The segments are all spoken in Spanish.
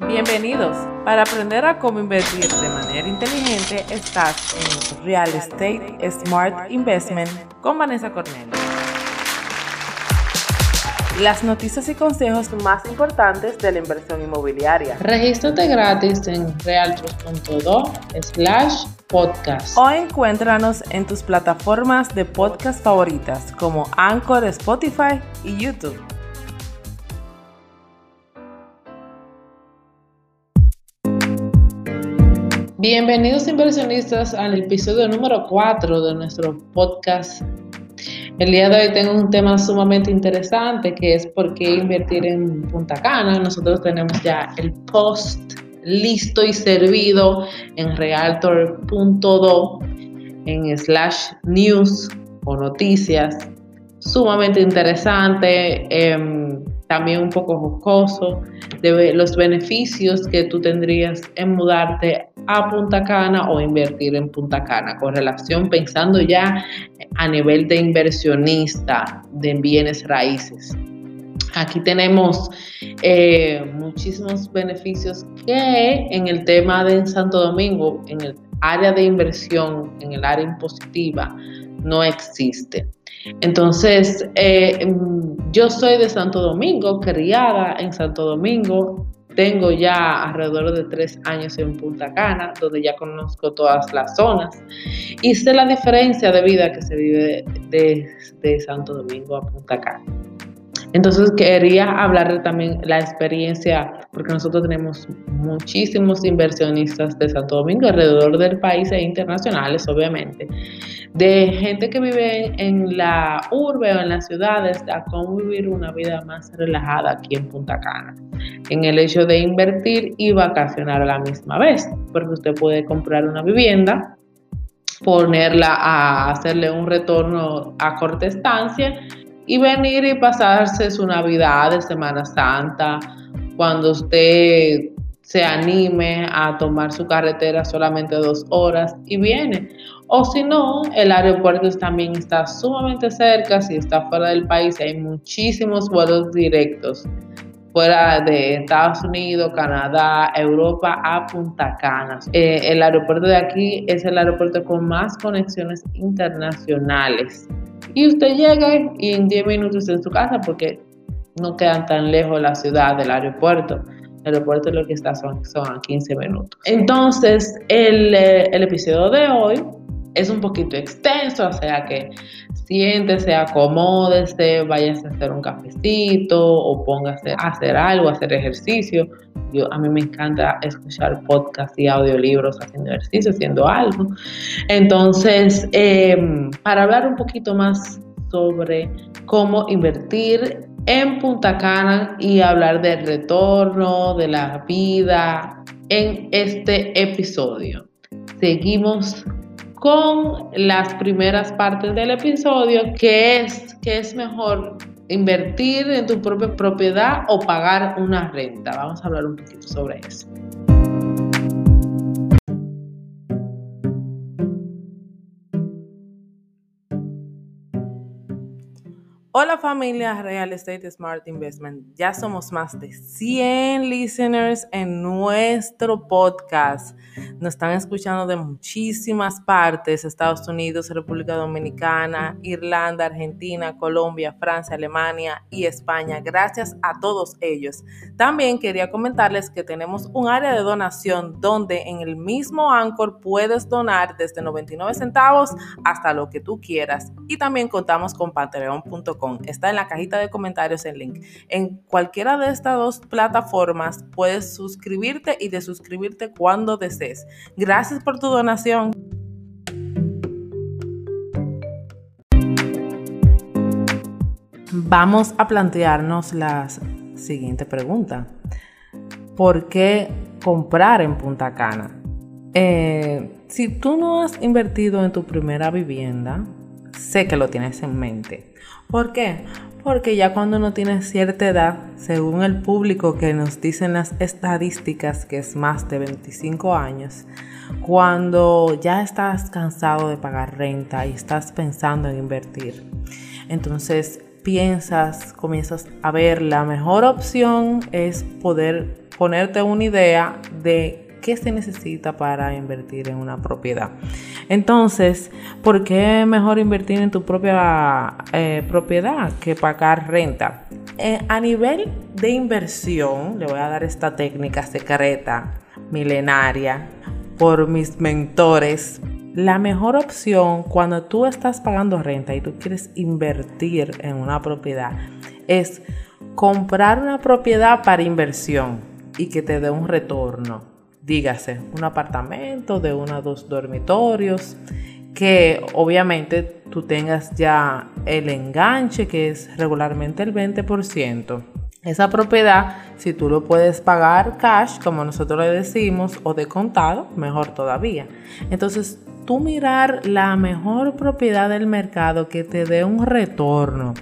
Bienvenidos. Para aprender a cómo invertir de manera inteligente, estás en Real Estate Smart Investment con Vanessa Cornell. Las noticias y consejos más importantes de la inversión inmobiliaria. Regístrate gratis en realtor.do slash podcast. O encuéntranos en tus plataformas de podcast favoritas como Anchor, Spotify y YouTube. Bienvenidos inversionistas al episodio número 4 de nuestro podcast. El día de hoy tengo un tema sumamente interesante que es por qué invertir en Punta Cana. Nosotros tenemos ya el post listo y servido en realtor.do en slash news o noticias. Sumamente interesante. Em, también un poco jocoso, de los beneficios que tú tendrías en mudarte a Punta Cana o invertir en Punta Cana, con relación pensando ya a nivel de inversionista de bienes raíces. Aquí tenemos eh, muchísimos beneficios que en el tema de Santo Domingo, en el área de inversión, en el área impositiva, no existe. Entonces, eh, yo soy de Santo Domingo, criada en Santo Domingo. Tengo ya alrededor de tres años en Punta Cana, donde ya conozco todas las zonas. Y sé la diferencia de vida que se vive de, Santo Domingo a Punta Cana. Entonces quería hablar también la experiencia, porque nosotros tenemos muchísimos inversionistas de Santo Domingo alrededor del país e internacionales, obviamente, de gente que vive en la urbe o en las ciudades a cómo vivir una vida más relajada aquí en Punta Cana, en el hecho de invertir y vacacionar a la misma vez, porque usted puede comprar una vivienda, ponerla a hacerle un retorno a corta estancia y venir y pasarse su Navidad de Semana Santa, cuando usted se anime a tomar su carretera solamente dos horas y viene. O si no, el aeropuerto también está sumamente cerca, si está fuera del país, hay muchísimos vuelos directos fuera de Estados Unidos, Canadá, Europa a Punta Cana. Eh, el aeropuerto de aquí es el aeropuerto con más conexiones internacionales. Y usted llega y en 10 minutos está en su casa porque no quedan tan lejos la ciudad del aeropuerto. El aeropuerto lo que está son, son 15 minutos. Entonces, el, eh, el episodio de hoy es un poquito extenso, o sea que siéntese, acomódese, váyase a hacer un cafecito o póngase a hacer algo, a hacer ejercicio. Yo, a mí me encanta escuchar podcasts y audiolibros haciendo ejercicio, haciendo algo. Entonces, em, para hablar un poquito más sobre cómo invertir en Punta Cana y hablar del retorno, de la vida en este episodio. Seguimos con las primeras partes del episodio, que es que es mejor invertir en tu propia propiedad o pagar una renta. Vamos a hablar un poquito sobre eso. Hola familia Real Estate Smart Investment. Ya somos más de 100 listeners en nuestro podcast. Nos están escuchando de muchísimas partes, Estados Unidos, República Dominicana, Irlanda, Argentina, Colombia, Francia, Alemania y España. Gracias a todos ellos. También quería comentarles que tenemos un área de donación donde en el mismo Anchor puedes donar desde 99 centavos hasta lo que tú quieras. Y también contamos con patreon.com Está en la cajita de comentarios el link. En cualquiera de estas dos plataformas puedes suscribirte y desuscribirte cuando desees. Gracias por tu donación. Vamos a plantearnos la siguiente pregunta. ¿Por qué comprar en Punta Cana? Eh, si tú no has invertido en tu primera vivienda, sé que lo tienes en mente. ¿Por qué? Porque ya cuando uno tiene cierta edad, según el público que nos dicen las estadísticas, que es más de 25 años, cuando ya estás cansado de pagar renta y estás pensando en invertir, entonces piensas, comienzas a ver la mejor opción es poder ponerte una idea de qué se necesita para invertir en una propiedad. Entonces, ¿por qué mejor invertir en tu propia eh, propiedad que pagar renta? Eh, a nivel de inversión, le voy a dar esta técnica secreta, milenaria, por mis mentores. La mejor opción cuando tú estás pagando renta y tú quieres invertir en una propiedad es comprar una propiedad para inversión y que te dé un retorno dígase, un apartamento de uno o dos dormitorios, que obviamente tú tengas ya el enganche, que es regularmente el 20%. Esa propiedad, si tú lo puedes pagar cash, como nosotros le decimos, o de contado, mejor todavía. Entonces, tú mirar la mejor propiedad del mercado que te dé un retorno.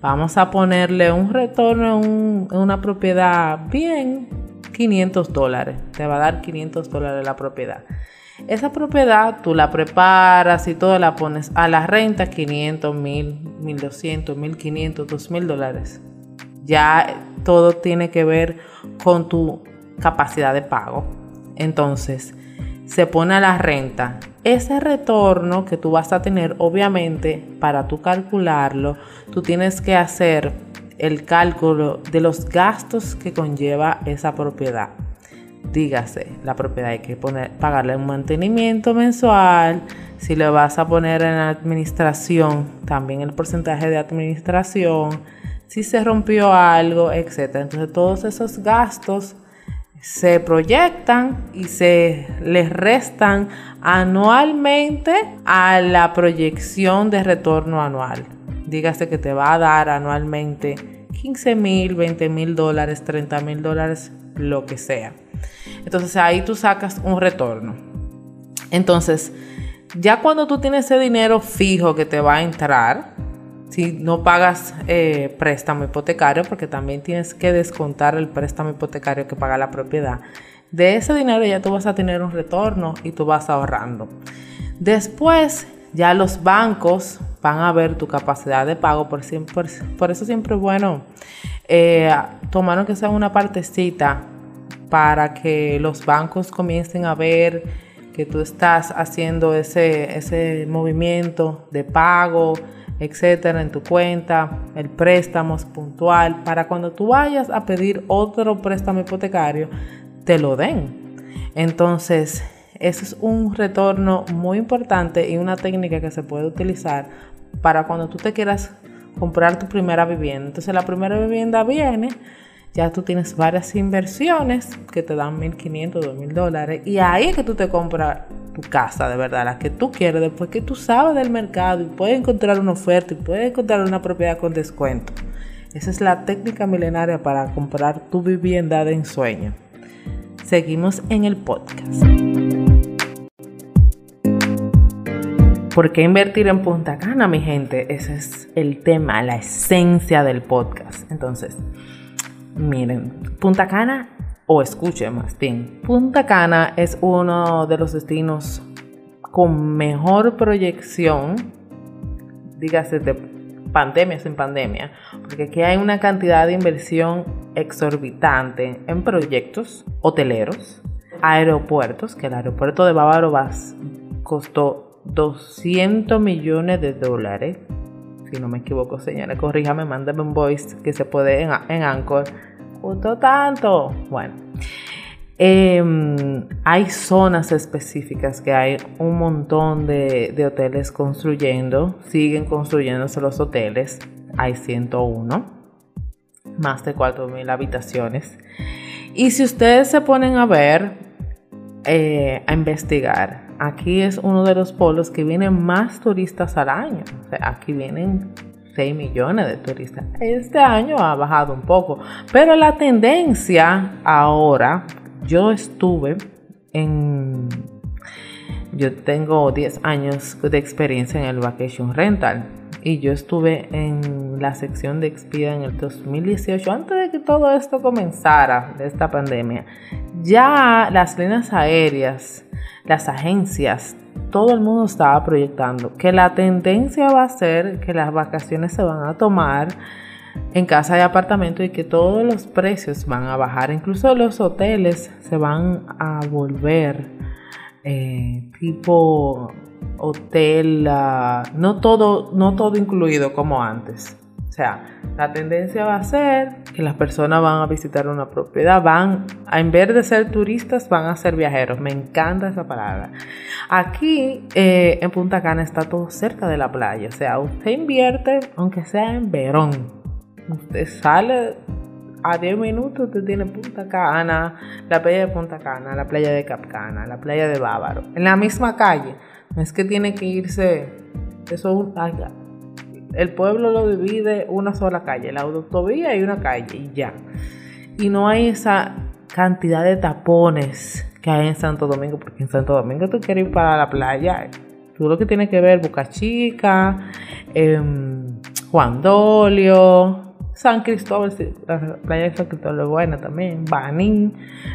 Vamos a ponerle un retorno en, una propiedad bien 500 dólares. Te va a dar 500 dólares la propiedad. Esa propiedad tú la preparas y todo la pones a la renta 500, 1000, 1200, 1500, 2000 dólares. Ya todo tiene que ver con tu capacidad de pago. Entonces, se pone a la renta. Ese retorno que tú vas a tener, obviamente, para tú calcularlo, tú tienes que hacer el cálculo de los gastos que conlleva esa propiedad. Dígase, la propiedad hay que poner, pagarle un mantenimiento mensual. Si le vas a poner en administración, también el porcentaje de administración. Si se rompió algo, etc. Entonces todos esos gastos se proyectan y se les restan anualmente a la proyección de retorno anual dígase que te va a dar anualmente 15 mil, 20 mil dólares, 30 mil dólares, lo que sea. Entonces ahí tú sacas un retorno. Entonces, ya cuando tú tienes ese dinero fijo que te va a entrar, si no pagas eh, préstamo hipotecario, porque también tienes que descontar el préstamo hipotecario que paga la propiedad, de ese dinero ya tú vas a tener un retorno y tú vas ahorrando. Después, ya los bancos van a ver tu capacidad de pago. Por, por eso siempre es bueno eh, tomar que sea una partecita para que los bancos comiencen a ver que tú estás haciendo ese, ese movimiento de pago, etcétera, en tu cuenta, el préstamo es puntual, para cuando tú vayas a pedir otro préstamo hipotecario, te lo den. Entonces, eso es un retorno muy importante y una técnica que se puede utilizar para cuando tú te quieras comprar tu primera vivienda. Entonces la primera vivienda viene, ya tú tienes varias inversiones que te dan 1.500, 2.000 dólares y ahí es que tú te compras tu casa de verdad, la que tú quieres, después que tú sabes del mercado y puedes encontrar una oferta y puedes encontrar una propiedad con descuento. Esa es la técnica milenaria para comprar tu vivienda de ensueño. Seguimos en el podcast. ¿Por qué invertir en Punta Cana, mi gente? Ese es el tema, la esencia del podcast. Entonces, miren, Punta Cana, o escuchen más bien, Punta Cana es uno de los destinos con mejor proyección, dígase de pandemia sin pandemia, porque aquí hay una cantidad de inversión exorbitante en proyectos hoteleros, aeropuertos, que el aeropuerto de Bávaro costó 200 millones de dólares. Si no me equivoco, señora, corríjame, mándame un voice que se puede en, en Anchor. ¿Justo tanto? Bueno. Em, hay zonas específicas que hay un montón de, de hoteles construyendo, siguen construyéndose los hoteles, hay 101, más de 4.000 habitaciones. Y si ustedes se ponen a ver, eh, a investigar, aquí es uno de los polos que vienen más turistas al año. aquí vienen 6 millones de turistas. Este año ha bajado un poco, pero la tendencia ahora, yo estuve en... Yo tengo 10 años de experiencia en el Vacation Rental y yo estuve en la sección de Expedia en el 2018, antes de que todo esto comenzara, de esta pandemia. Ya las líneas aéreas las agencias, todo el mundo estaba proyectando que la tendencia va a ser que las vacaciones se van a tomar en casa y apartamento y que todos los precios van a bajar. Incluso los hoteles se van a volver eh, tipo hotel, ah, no, todo, no todo incluido como antes. O sea, la tendencia va a ser que las personas van a visitar una propiedad, van, en vez de ser turistas, van a ser viajeros. Me encanta esa palabra. Aquí eh, en Punta Cana está todo cerca de la playa. O sea, usted invierte, aunque sea en verón, Usted sale a 10 minutos, usted tiene Punta Cana, la playa de Punta Cana, la playa de Capcana, la playa de Bávaro, en la misma calle. No es que tiene que irse, eso el pueblo lo divide una sola calle, la autovía y una calle y ya. Y no hay esa cantidad de tapones que hay en Santo Domingo, porque en Santo Domingo tú quieres ir para la playa, tú lo que tienes que ver Boca Chica, em, Juan Dolio, San Cristóbal, la playa de San Cristóbal es buena también, Banín.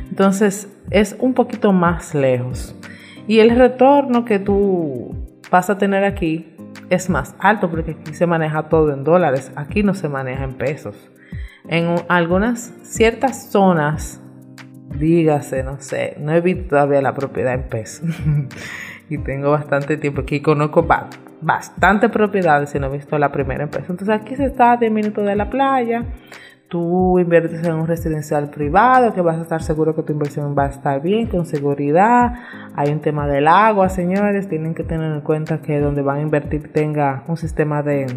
Entonces es un poquito más lejos. Y el retorno que tú vas a tener aquí es más alto porque aquí se maneja todo en dólares, aquí no se maneja en pesos. En algunas ciertas zonas, dígase, no sé, no he visto todavía la propiedad en pesos. y tengo bastante tiempo aquí, conozco bastante propiedades y no he visto la primera empresa. Entonces aquí se está a 10 minutos de la playa. Tú inviertes en un residencial privado que vas a estar seguro que tu inversión va a estar bien, con seguridad. Hay un tema del agua, señores. Tienen que tener en cuenta que donde van a invertir tenga un sistema de,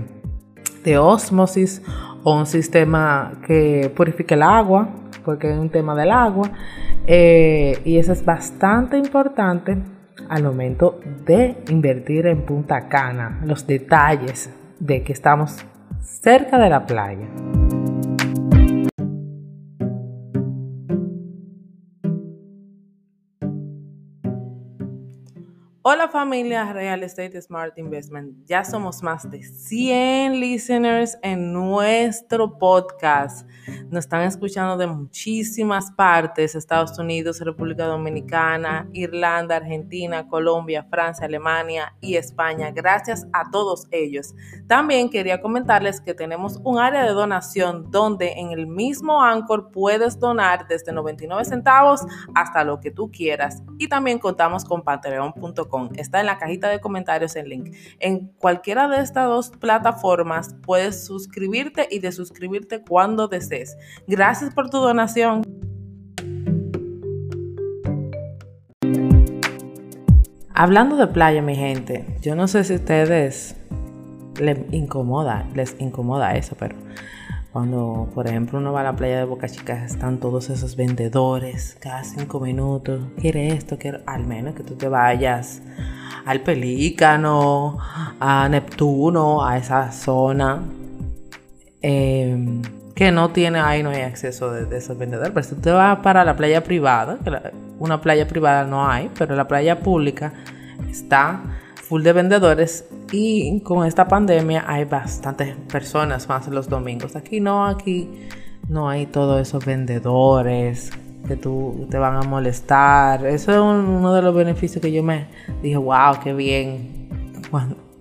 de osmosis o un sistema que purifique el agua, porque es un tema del agua. Eh, y eso es bastante importante al momento de invertir en Punta Cana, los detalles de que estamos cerca de la playa. Hola familia Real Estate Smart Investment. Ya somos más de 100 listeners en nuestro podcast. Nos están escuchando de muchísimas partes, Estados Unidos, República Dominicana, Irlanda, Argentina, Colombia, Francia, Alemania y España. Gracias a todos ellos. También quería comentarles que tenemos un área de donación donde en el mismo Anchor puedes donar desde 99 centavos hasta lo que tú quieras. Y también contamos con patreon.com Está en la cajita de comentarios el link. En cualquiera de estas dos plataformas puedes suscribirte y desuscribirte cuando desees. Gracias por tu donación. Hablando de playa, mi gente, yo no sé si ustedes les incomoda, les incomoda eso, pero cuando, por ejemplo, uno va a la playa de Boca Chica, están todos esos vendedores cada cinco minutos. Quiere esto, quiere. Al menos que tú te vayas al Pelícano, a Neptuno, a esa zona. Em, que no tiene ahí, no hay acceso de, esos vendedores. Pero si tú te vas para la playa privada, una playa privada no hay, pero la playa pública está full de vendedores y con esta pandemia hay bastantes personas más los domingos. Aquí no, aquí no hay todos esos vendedores que tú te van a molestar. Eso es uno de los beneficios que yo me dije, wow, qué bien.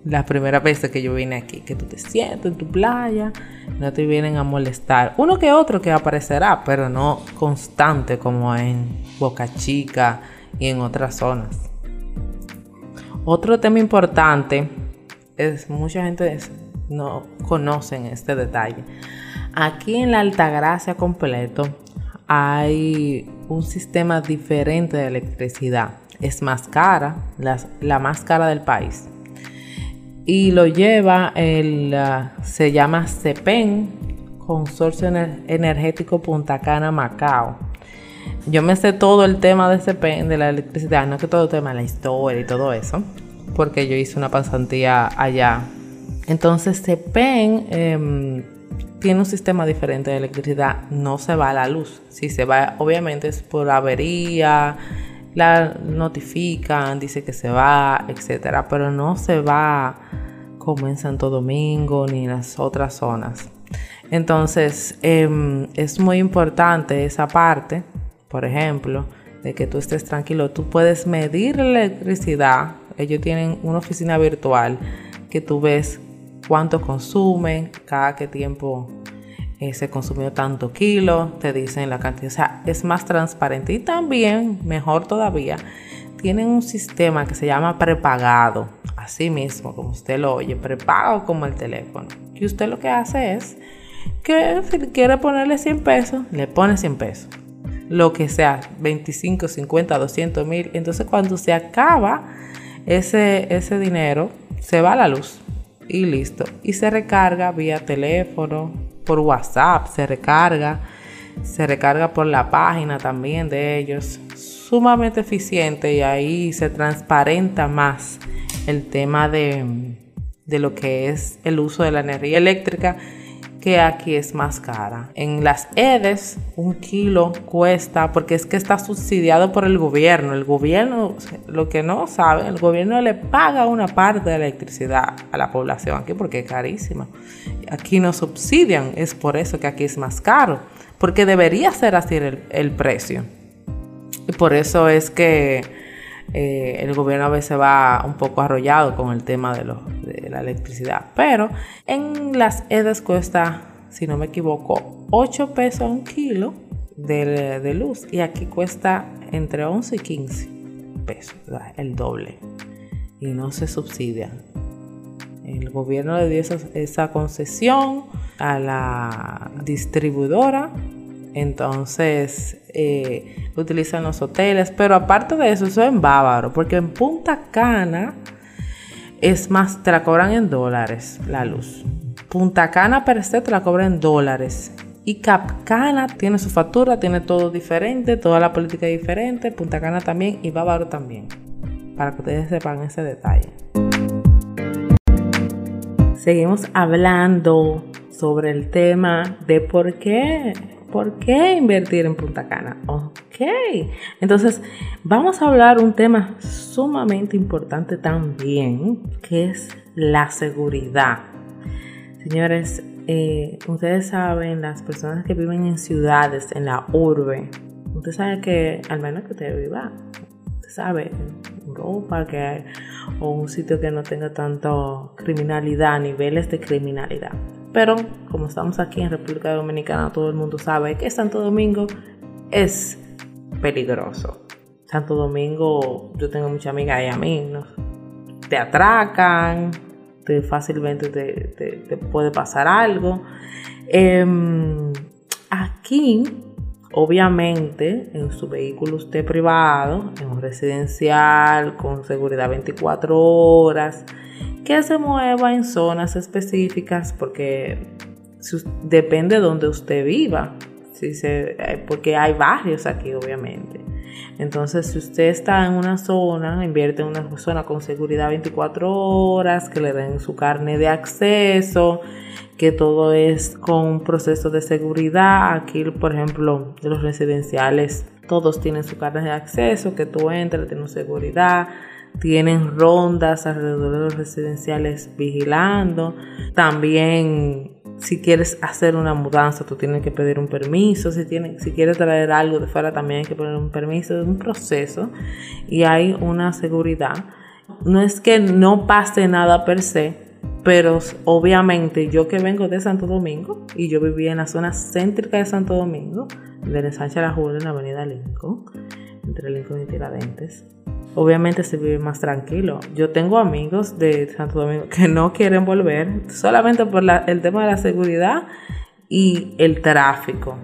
la primera vez que yo vine aquí, que tú te sientes en tu playa, no te vienen a molestar. Uno que otro que aparecerá, pero no constante como en Boca Chica y en otras zonas. Otro tema importante es mucha gente no conocen este detalle. Aquí en la Altagracia completo hay un sistema diferente de electricidad. Es más cara, la, más cara del país. Y lo lleva el, uh, se llama CEPEN, Consorcio Energético Punta Cana Macao. Yo me sé todo el tema de ese de la electricidad, no que todo el tema de la historia y todo eso, porque yo hice una pasantía allá. Entonces, ese em, tiene un sistema diferente de electricidad, no se va a la luz. Si se va, obviamente es por avería, la notifican, dice que se va, etcétera, pero no se va como en Santo Domingo ni en las otras zonas. Entonces, em, es muy importante esa parte por ejemplo, de que tú estés tranquilo. Tú puedes medir la electricidad. Ellos tienen una oficina virtual que tú ves cuánto consumen, cada qué tiempo eh, se consumió tanto kilo, te dicen la cantidad, o sea, es más transparente y también, mejor todavía, tienen un sistema que se llama prepagado, así mismo, como usted lo oye, prepago como el teléfono. Y usted lo que hace es que si quiere ponerle 100 pesos, le pone 100 pesos. Lo que sea, 25, 50, 200 mil. Entonces cuando se acaba ese, ese dinero, se va la luz y listo. Y se recarga vía teléfono, por WhatsApp, se recarga, se recarga por la página también de ellos sumamente eficiente y ahí se transparenta más el tema de, de lo que es el uso de la energía eléctrica aquí es más cara. En las EDES un kilo cuesta, porque es que está subsidiado por el gobierno. El gobierno, lo que no saben, el gobierno le paga una parte de la electricidad a la población aquí porque es carísima. Aquí no subsidian, es por eso que aquí es más caro, porque debería ser así el precio. Y por eso es que eh, el gobierno a veces va un poco arrollado con el tema de, la electricidad. Pero en las EDES cuesta, si no me equivoco, 8 pesos un kilo de, luz. Y aquí cuesta entre 11 y 15 pesos, el doble. Y no se subsidia. El gobierno le dio esa concesión a la distribuidora entonces, eh, utilizan los hoteles. Pero aparte de eso, eso es en bávaro. Porque en Punta Cana es más, te la cobran en dólares la luz. Punta Cana per se te la cobran en dólares. Y Capcana tiene su factura, tiene todo diferente, toda la política diferente. Punta Cana también y Bávaro también. Para que ustedes sepan ese detalle. Seguimos hablando sobre el tema de por qué ¿Por qué invertir en Punta Cana? Ok, entonces vamos a hablar un tema sumamente importante también, que es la seguridad. Señores, eh, ustedes saben, las personas que viven en ciudades, en la urbe, usted sabe que, al menos que usted viva, usted sabe, Europa, que hay, o un sitio que no tenga tanto criminalidad, niveles de criminalidad. Pero como estamos aquí en República Dominicana, todo el mundo sabe que Santo Domingo es peligroso. Santo Domingo, yo tengo muchas amigas y amigos, te atracan, te fácilmente te, puede pasar algo. Em, aquí, obviamente, en su vehículo usted privado, en un residencial, con seguridad 24 horas, que se mueva en zonas específicas porque depende de donde usted viva, si se, eh, porque hay barrios aquí obviamente. Entonces, si usted está en una zona, invierte en una zona con seguridad 24 horas, que le den su carne de acceso, que todo es con un proceso de seguridad. Aquí, por ejemplo, los residenciales, todos tienen su carne de acceso, que tú entres, tienes seguridad tienen rondas alrededor de los residenciales vigilando. También si quieres hacer una mudanza, tú tienes que pedir un permiso. Si, tienes, si quieres traer algo de fuera, también hay que poner un permiso. Es un proceso y hay una seguridad. No es que no pase nada per se, pero obviamente yo que vengo de Santo Domingo y yo vivía en la zona céntrica de Santo Domingo, de Sánchez La Julia, en la avenida Lincoln, entre Lincoln y Tiradentes obviamente se vive más tranquilo. Yo tengo amigos de Santo Domingo que no quieren volver solamente por el tema de la seguridad y el tráfico.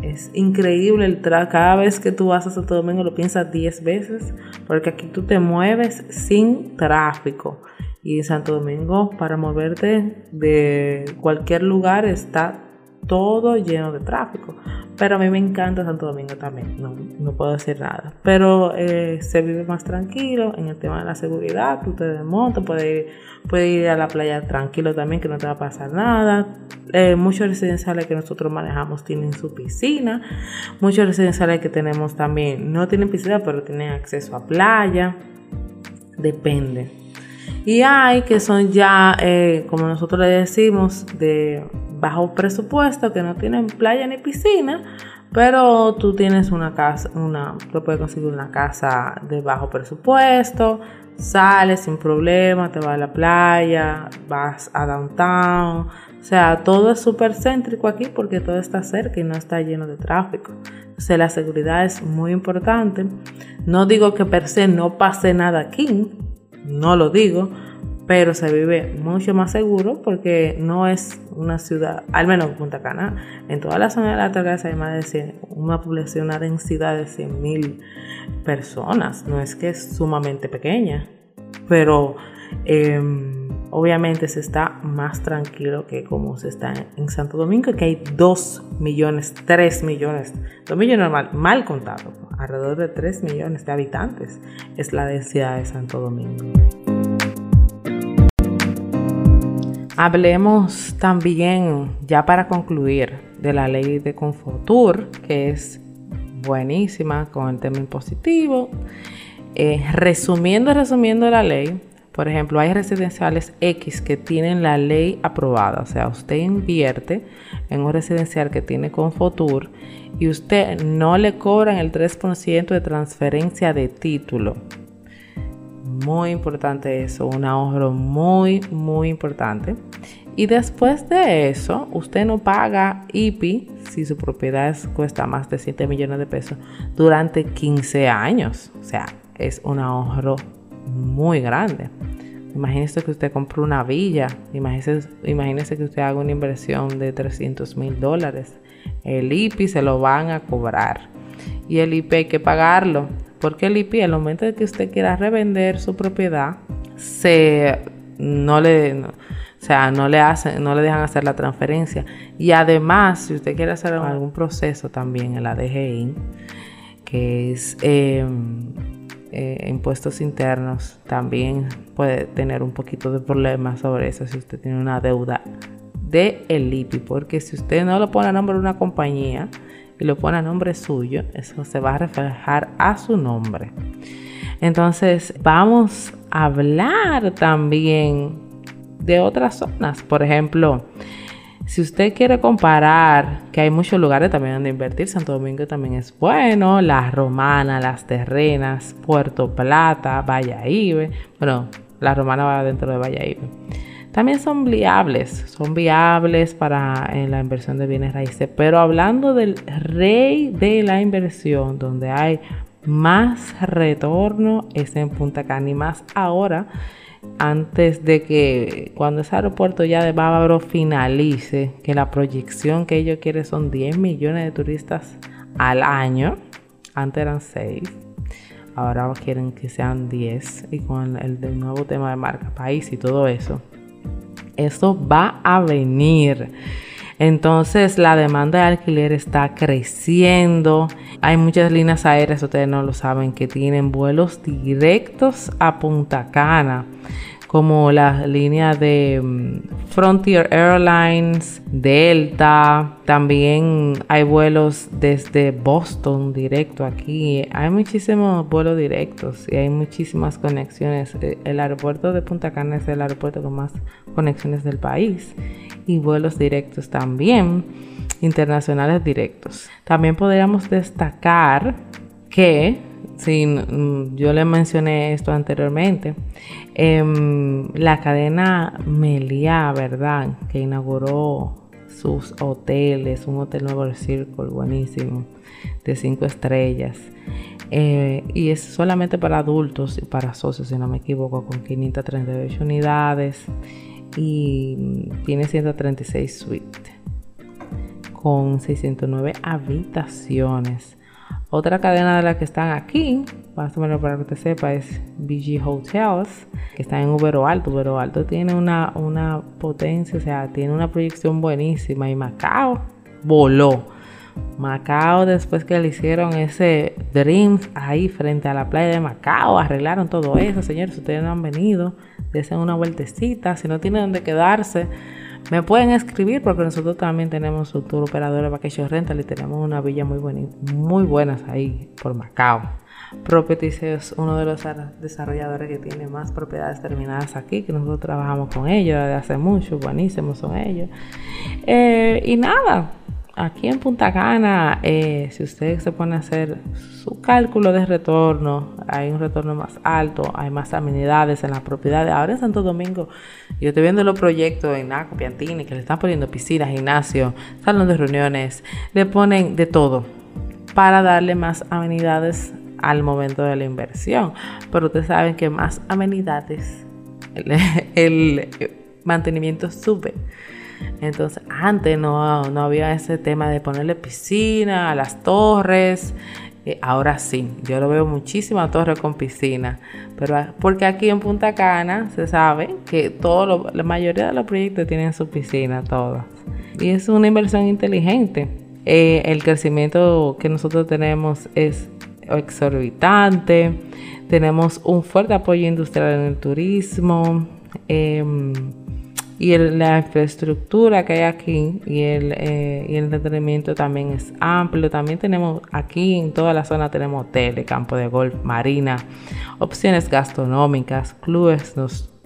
Es increíble el tráfico. Cada vez que tú vas a Santo Domingo lo piensas 10 veces porque aquí tú te mueves sin tráfico. Y en Santo Domingo para moverte de cualquier lugar está todo lleno de tráfico. Pero a mí me encanta Santo Domingo también, no, puedo decir nada. Pero eh, se vive más tranquilo en el tema de la seguridad, tú te desmontas, puedes ir, puedes ir a la playa tranquilo también, que no te va a pasar nada. Eh, muchos residenciales que nosotros manejamos tienen su piscina, muchos residenciales que tenemos también no tienen piscina, pero tienen acceso a playa, depende. Y hay que son ya, eh, como nosotros le decimos, de bajo presupuesto, que no tienen playa ni piscina, pero tú tienes una casa, una, tú puedes conseguir una casa de bajo presupuesto, sales sin problema, te vas a la playa, vas a downtown, O sea, todo es súper céntrico aquí porque todo está cerca y no está lleno de tráfico. O sea, la seguridad es muy importante. No digo que per se no pase nada aquí, no lo digo, pero se vive mucho más seguro porque no es una ciudad, al menos Punta Cana, en toda la zona de la Altagracia hay más de 100, una población, una densidad de 100.000 personas, no es que es sumamente pequeña, pero... Eh, obviamente se está más tranquilo que como se está en Santo Domingo, que hay 2 millones, 3 millones, 2 millones normal, mal contado, alrededor de 3 millones de habitantes es la densidad de Santo Domingo. Hablemos también, ya para concluir, de la ley de Confortur, que es buenísima con el tema impositivo. Eh, resumiendo, resumiendo la ley, por ejemplo, hay residenciales X que tienen la ley aprobada, o sea, usted invierte en un residencial que tiene Confotur y usted no le cobran el 3% de transferencia de título. Muy importante eso, un ahorro muy, muy importante. Y después de eso, usted no paga IPI si su propiedad cuesta más de 7 millones de pesos durante 15 años. O sea, es un ahorro muy grande. Imagínese que usted compra una villa, imagínese, imagínese que usted haga una inversión de 300 mil dólares. El IPI se lo van a cobrar y el IP hay que pagarlo. Porque el IPI, al momento de que usted quiera revender su propiedad, se no le, o sea, no le hacen, no le dejan hacer la transferencia. Y además, si usted quiere hacer algún proceso también en la DGI, que es em, eh, impuestos internos, también puede tener un poquito de problemas sobre eso si usted tiene una deuda de el IPI, porque si usted no lo pone a nombre de una compañía y lo pone a nombre suyo, eso se va a reflejar a su nombre. Entonces, vamos a hablar también de otras zonas, por ejemplo, si usted quiere comparar, que hay muchos lugares también donde invertir, Santo Domingo también es bueno, Las Romanas, Las Terrenas, Puerto Plata, Valladolid, bueno, La Romana va dentro de Valladolid. También son viables, son viables para la inversión de bienes raíces, pero hablando del rey de la inversión, donde hay más retorno, es en Punta Cana. Y más ahora antes de que cuando ese aeropuerto ya de Bávaro finalice, que la proyección que ellos quieren son 10 millones de turistas al año, antes eran 6, ahora quieren que sean 10 y con el, el nuevo tema de marca país y todo eso, eso va a venir. Entonces la demanda de alquiler está creciendo. Hay muchas líneas aéreas, ustedes no lo saben, que tienen vuelos directos a Punta Cana como la línea de mm, Frontier Airlines, Delta, también hay vuelos desde Boston directo aquí, hay muchísimos vuelos directos y hay muchísimas conexiones. Eh, el aeropuerto de Punta Cana es el aeropuerto con más conexiones del país y vuelos directos también, internacionales directos. También podríamos destacar que Sí, mm, yo le mencioné esto anteriormente. Em, la cadena Meliá, ¿verdad? Que inauguró sus hoteles, un hotel nuevo del Circle, buenísimo, de cinco estrellas. Eh, y es solamente para adultos y para socios, si no me equivoco, con 538 unidades y tiene 136 suites con 609 habitaciones. Otra cadena de las que están aquí, más o menos para que usted sepa, es BG Hotels, que está en Ubero Alto. Ubero Alto tiene una, una potencia, o sea, tiene una proyección buenísima. Y Macao voló. Macao, después que le hicieron ese Dreams ahí frente a la playa de Macao, arreglaron todo eso, señores. Ustedes no han venido, desen una vueltecita. Si no tienen donde quedarse, me pueden escribir porque nosotros también tenemos un tour operador de Vacation Rental y tenemos una villa muy, buena, muy buenas ahí por Macao. Properties es uno de los desarrolladores que tiene más propiedades terminadas aquí, que nosotros trabajamos con ellos desde hace mucho, buenísimos son ellos. Eh, y nada, aquí en Punta Cana, eh, si usted se pone a hacer su cálculo de retorno, hay un retorno más alto, hay más amenidades en las propiedades. Ahora en Santo Domingo, yo estoy viendo los proyectos en Naco, Piantini, que le están poniendo piscina, gimnasio, salón de reuniones, le ponen de todo para darle más amenidades al momento de la inversión. Pero ustedes saben que más amenidades, el, mantenimiento sube. Entonces, antes no, no, había ese tema de ponerle piscina a las torres. Eh, ahora sí, yo lo veo muchísimas torres con piscina. Pero porque aquí en Punta Cana se sabe que todo la mayoría de los proyectos tienen su piscina, todas. Y es una inversión inteligente. Eh, el crecimiento que nosotros tenemos es exorbitante. Tenemos un fuerte apoyo industrial en el turismo. Em, y la infraestructura que hay aquí y el, eh, y el entretenimiento también es amplio. También tenemos aquí en toda la zona tenemos hoteles, campo de golf, marina, opciones gastronómicas, clubes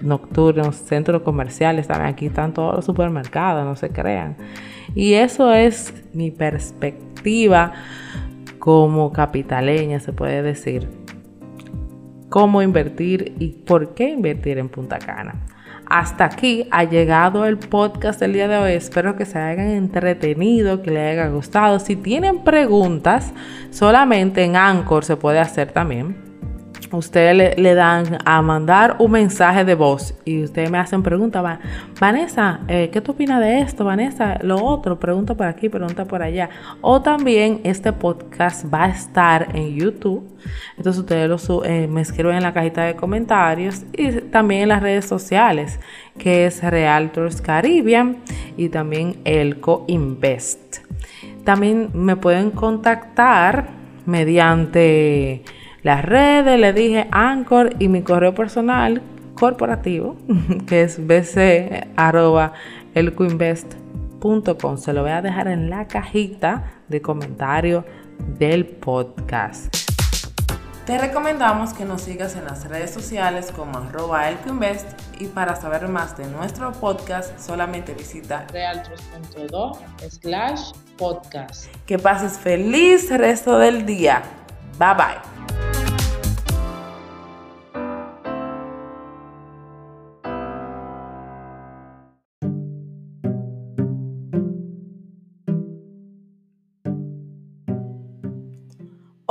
nocturnos, centros comerciales. También aquí están todos los supermercados, no se crean. Y eso es mi perspectiva como capitaleña, se puede decir. Cómo invertir y por qué invertir en Punta Cana. Hasta aquí ha llegado el podcast del día de hoy. Espero que se hayan entretenido, que les haya gustado. Si tienen preguntas, solamente en Anchor se puede hacer también ustedes le, dan a mandar un mensaje de voz y ustedes me hacen preguntas, Vanessa, eh, ¿qué tú opinas de esto? Vanessa, lo otro, pregunta por aquí, pregunta por allá. O también este podcast va a estar en YouTube. Entonces ustedes lo, eh, me escriben en la cajita de comentarios y también en las redes sociales, que es Realtors Caribbean y también Elco Invest. También me pueden contactar mediante las redes, le dije Anchor y mi correo personal corporativo, que es bc.elcoinvest.com. Se lo voy a dejar en la cajita de comentarios del podcast. Te recomendamos que nos sigas en las redes sociales como arroba elcoinvest y para saber más de nuestro podcast solamente visita realtros.do slash podcast. Que pases feliz resto del día. Bye bye. Bye.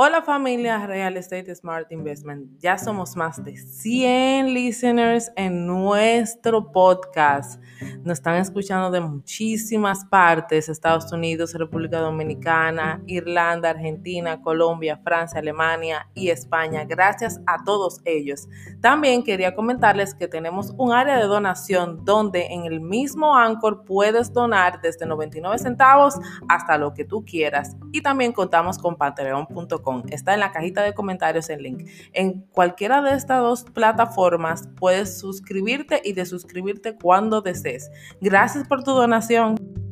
Hola familia Real Estate Smart Investment. Ya somos más de 100 listeners en nuestro podcast. Nos están escuchando de muchísimas partes, Estados Unidos, República Dominicana, Irlanda, Argentina, Colombia, Francia, Alemania y España. Gracias a todos ellos. También quería comentarles que tenemos un área de donación donde en el mismo Anchor puedes donar desde 99 centavos hasta lo que tú quieras. Y también contamos con patreon.com Está en la cajita de comentarios el link. En cualquiera de estas dos plataformas puedes suscribirte y desuscribirte cuando desees. Gracias por tu donación.